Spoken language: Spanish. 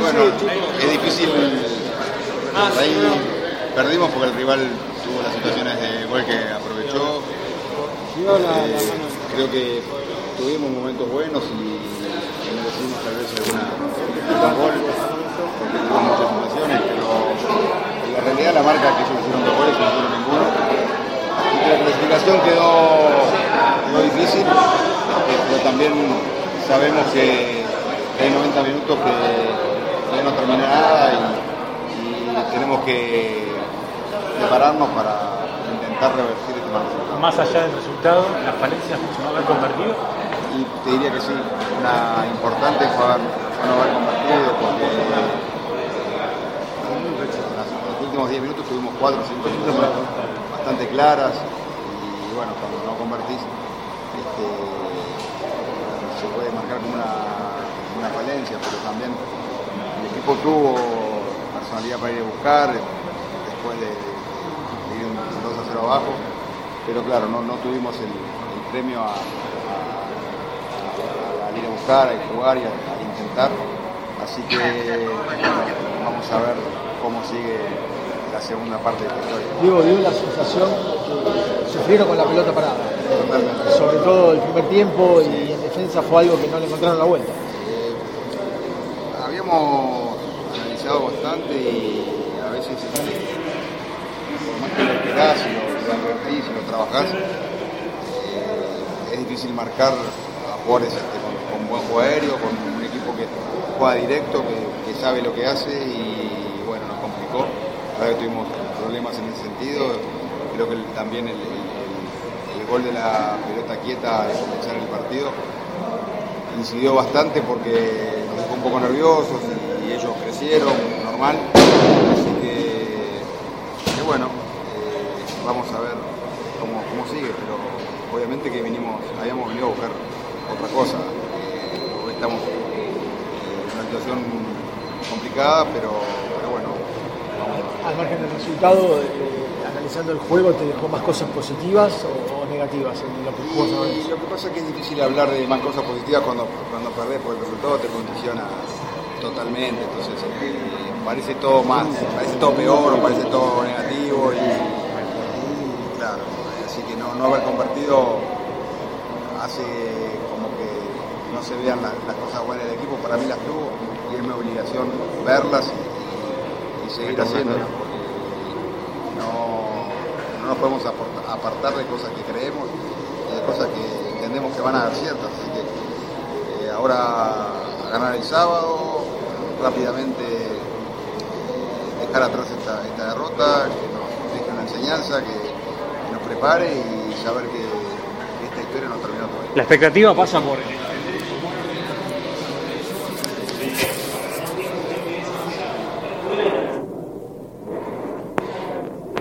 Bueno, es difícil. Ahí perdimos porque el rival tuvo las situaciones de gol que aprovechó. Eh, creo que tuvimos momentos buenos y merecimos tal vez alguna gol porque tuvimos muchas situaciones, pero en la realidad la marca que ellos hicieron dos goles no hicieron ninguno. Y la clasificación quedó, quedó difícil, pero también sabemos que hay 90 minutos que, que no termina nada y, y tenemos que prepararnos para intentar revertir este mal resultado. Más allá del resultado, las falencias no haber convertido. Y te diría que sí, una importante fue no haber convertido porque en los últimos 10 minutos tuvimos 4 o 5 situaciones bastante claras y bueno, cuando no convertís este, se puede marcar como una, una falencia, pero también el equipo tuvo personalidad para ir a buscar después de, de ir un 2 a 0 abajo, pero claro, no, no tuvimos el, el premio a, ir a buscar, a jugar y a, intentar. Así que bueno, vamos a ver cómo sigue la segunda parte de esta historia. Diego, dio la sensación que sufrieron con la pelota parada. Totalmente. Sobre todo el primer tiempo y en defensa fue algo que no le encontraron la vuelta. Habíamos analizado bastante y a veces este, por más que lo esperás y lo, advertís y lo trabajás, eh, es difícil marcar a jugadores este, con, con buen juego aéreo, con un equipo que juega directo, que, sabe lo que hace y bueno, nos complicó. La que tuvimos problemas en ese sentido. Creo que también el, el- gol de la pelota quieta al comenzar el partido incidió bastante porque poco nerviosos y, ellos crecieron, normal. Así que, bueno, eh, vamos a ver cómo, cómo sigue, pero obviamente que vinimos, habíamos venido a buscar otra cosa. Eh, estamos en una situación complicada, pero, bueno. Al margen del resultado, eh, analizando el juego, ¿te dejó más cosas positivas o, o negativas en lo que jugó lo que pasa es que es difícil hablar de más cosas positivas cuando, cuando perdés, porque el resultado te condiciona totalmente. Entonces, eh, parece todo más, parece todo peor parece todo negativo. Y, y claro, así que no, no haber convertido hace como que no se vean la- las cosas buenas del equipo. Para mí las tuvo y es mi obligación verlas y, y seguir haciéndolas. Podemos apartar de cosas que creemos y de cosas que entendemos que van a dar ciertas. Así que eh, ahora a ganar el sábado, rápidamente eh, dejar atrás esta, derrota, que nos deje una enseñanza, que, nos prepare y saber que, que esta historia no terminó todavía. La expectativa pasa por